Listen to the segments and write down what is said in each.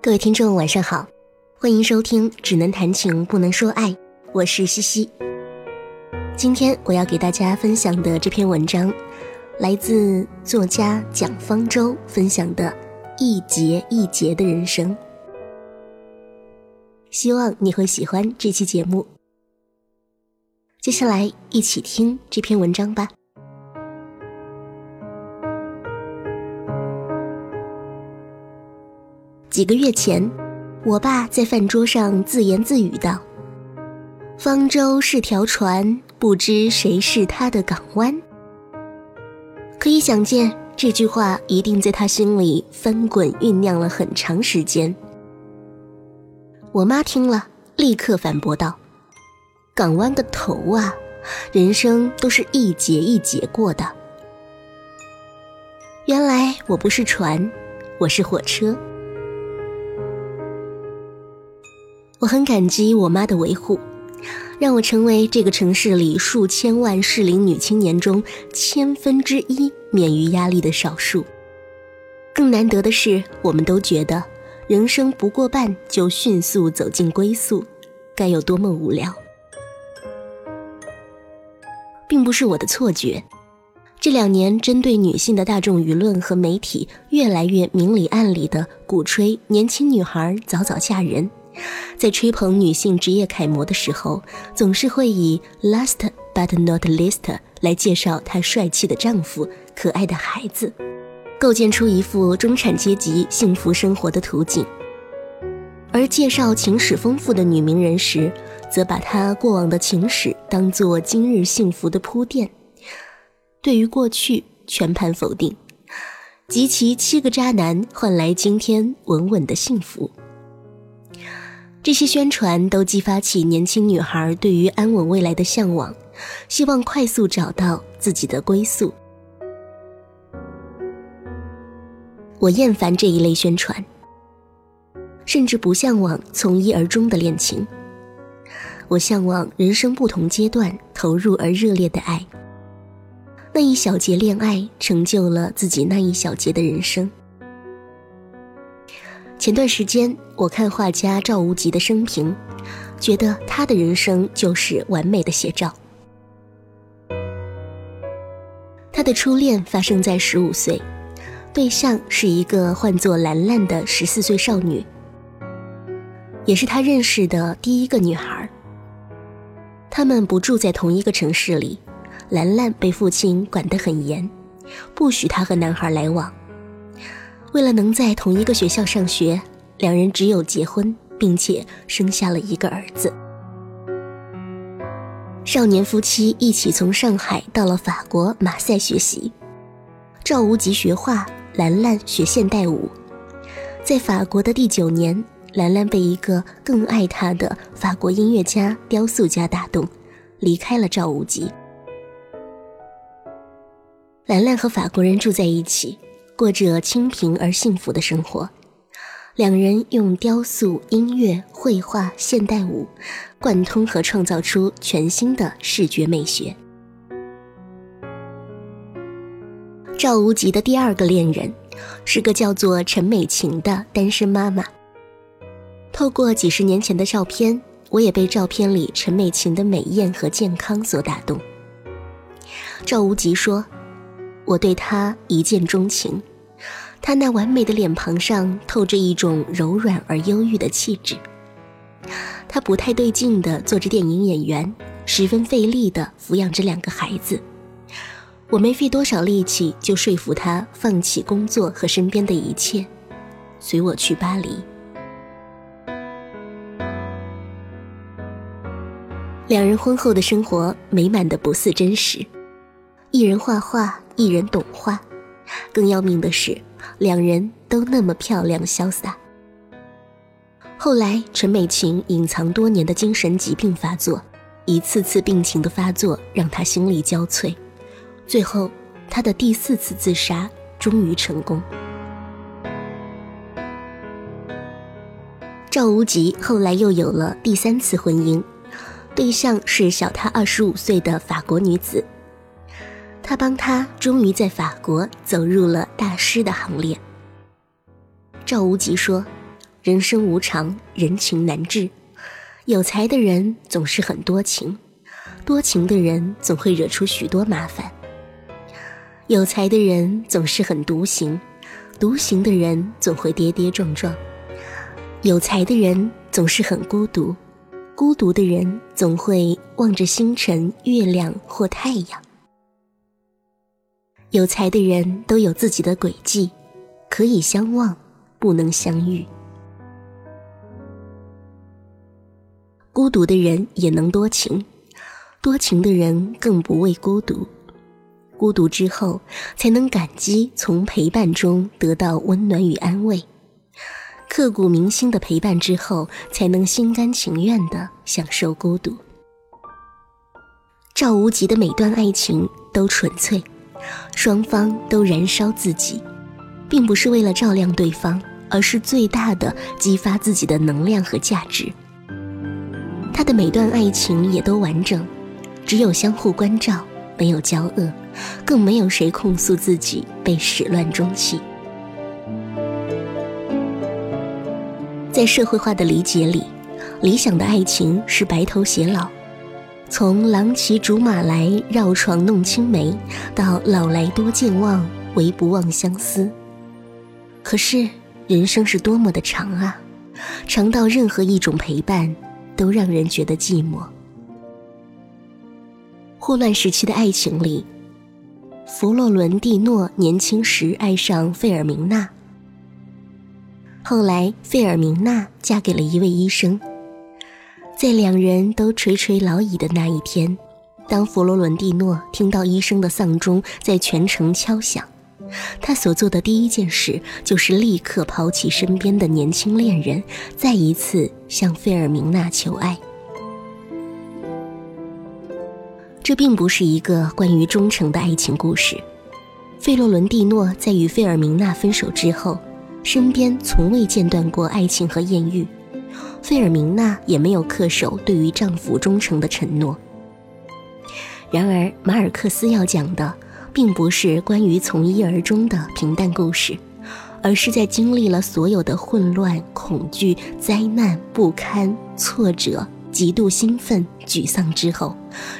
各位听众，晚上好，欢迎收听《只能谈情不能说爱》，我是西西。今天我要给大家分享的这篇文章，来自作家蒋方舟分享的《一节一节的人生》，希望你会喜欢这期节目。接下来一起听这篇文章吧。几个月前，我爸在饭桌上自言自语道：“方舟是条船，不知谁是他的港湾。”可以想见，这句话一定在他心里翻滚酝酿了很长时间。我妈听了，立刻反驳道：“港湾个头啊！人生都是一节一节过的。原来我不是船，我是火车。”我很感激我妈的维护，让我成为这个城市里数千万适龄女青年中千分之一免于压力的少数。更难得的是，我们都觉得人生不过半就迅速走进归宿，该有多么无聊。并不是我的错觉，这两年针对女性的大众舆论和媒体越来越明里暗里的鼓吹年轻女孩早早嫁人。在吹捧女性职业楷模的时候，总是会以 last but not least 来介绍她帅气的丈夫、可爱的孩子，构建出一副中产阶级幸福生活的图景。而介绍情史丰富的女名人时，则把她过往的情史当做今日幸福的铺垫，对于过去全盘否定，集其七个渣男换来今天稳稳的幸福。这些宣传都激发起年轻女孩对于安稳未来的向往，希望快速找到自己的归宿。我厌烦这一类宣传，甚至不向往从一而终的恋情。我向往人生不同阶段投入而热烈的爱。那一小节恋爱，成就了自己那一小节的人生。前段时间，我看画家赵无极的生平，觉得他的人生就是完美的写照。他的初恋发生在十五岁，对象是一个唤作兰兰的十四岁少女，也是他认识的第一个女孩。他们不住在同一个城市里，兰兰被父亲管得很严，不许她和男孩来往。为了能在同一个学校上学，两人只有结婚，并且生下了一个儿子。少年夫妻一起从上海到了法国马赛学习，赵无极学画，兰兰学现代舞。在法国的第九年，兰兰被一个更爱她的法国音乐家、雕塑家打动，离开了赵无极。兰兰和法国人住在一起。过着清贫而幸福的生活，两人用雕塑、音乐、绘画、现代舞，贯通和创造出全新的视觉美学。赵无极的第二个恋人，是个叫做陈美琴的单身妈妈。透过几十年前的照片，我也被照片里陈美琴的美艳和健康所打动。赵无极说。我对他一见钟情，他那完美的脸庞上透着一种柔软而忧郁的气质。他不太对劲的做着电影演员，十分费力的抚养着两个孩子。我没费多少力气就说服他放弃工作和身边的一切，随我去巴黎。两人婚后的生活美满的不似真实，一人画画。一人懂画，更要命的是，两人都那么漂亮潇洒。后来，陈美琴隐藏多年的精神疾病发作，一次次病情的发作让她心力交瘁，最后，她的第四次自杀终于成功。赵无极后来又有了第三次婚姻，对象是小他二十五岁的法国女子。他帮他终于在法国走入了大师的行列。赵无极说：“人生无常，人情难治。有才的人总是很多情，多情的人总会惹出许多麻烦。有才的人总是很独行，独行的人总会跌跌撞撞。有才的人总是很孤独，孤独的人总会望着星辰、月亮或太阳。有才的人都有自己的轨迹，可以相望，不能相遇。孤独的人也能多情，多情的人更不畏孤独。孤独之后，才能感激从陪伴中得到温暖与安慰；刻骨铭心的陪伴之后，才能心甘情愿地享受孤独。赵无极的每段爱情都纯粹，双方都燃烧自己，并不是为了照亮对方，而是最大的激发自己的能量和价值。他的每段爱情也都完整，只有相互关照，没有交恶，更没有谁控诉自己被始乱终弃。在社会化的理解里，理想的爱情是白头偕老，从郎骑竹马来绕床弄青梅，到老来多健忘，唯不忘相思。可是人生是多么的长啊，长到任何一种陪伴。都让人觉得寂寞。霍乱时期的爱情里，弗洛伦蒂诺年轻时爱上费尔明娜，后来费尔明娜嫁给了一位医生。在两人都垂垂老矣的那一天，当弗洛伦蒂诺听到医生的丧钟在全城敲响。他所做的第一件事，就是立刻抛弃身边的年轻恋人，再一次向费尔明娜求爱。这并不是一个关于忠诚的爱情故事。费洛伦蒂诺在与费尔明娜分手之后，身边从未间断过爱情和艳遇，费尔明娜也没有恪守对于丈夫忠诚的承诺。然而，马尔克斯要讲的。并不是关于从一而终的平淡故事，而是在经历了所有的混乱、恐惧、灾难、不堪、挫折、极度兴奋、沮丧之后，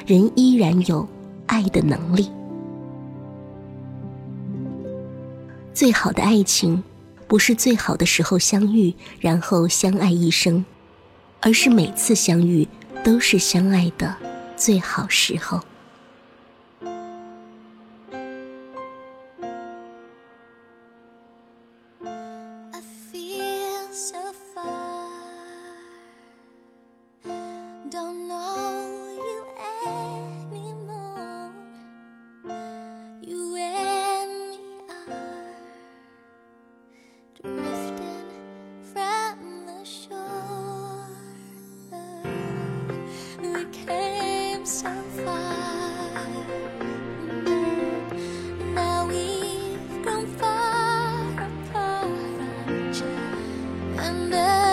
人依然有爱的能力。最好的爱情，不是最好的时候相遇，然后相爱一生，而是每次相遇都是相爱的最好时候。remember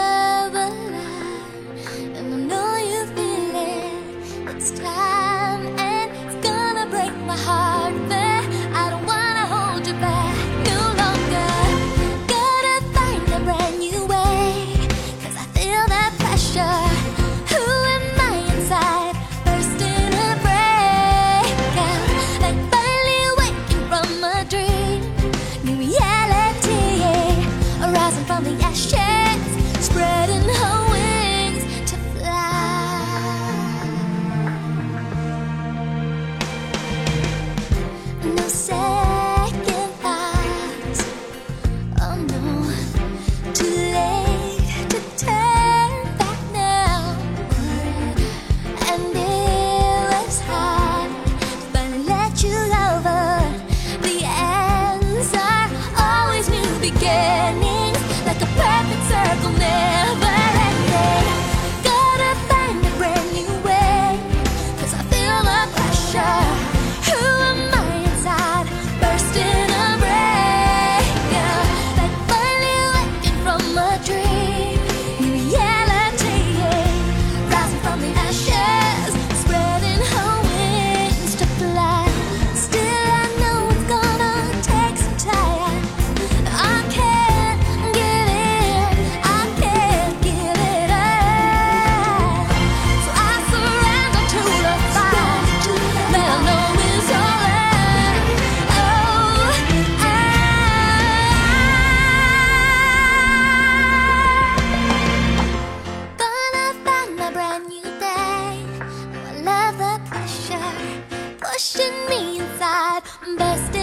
ride. Best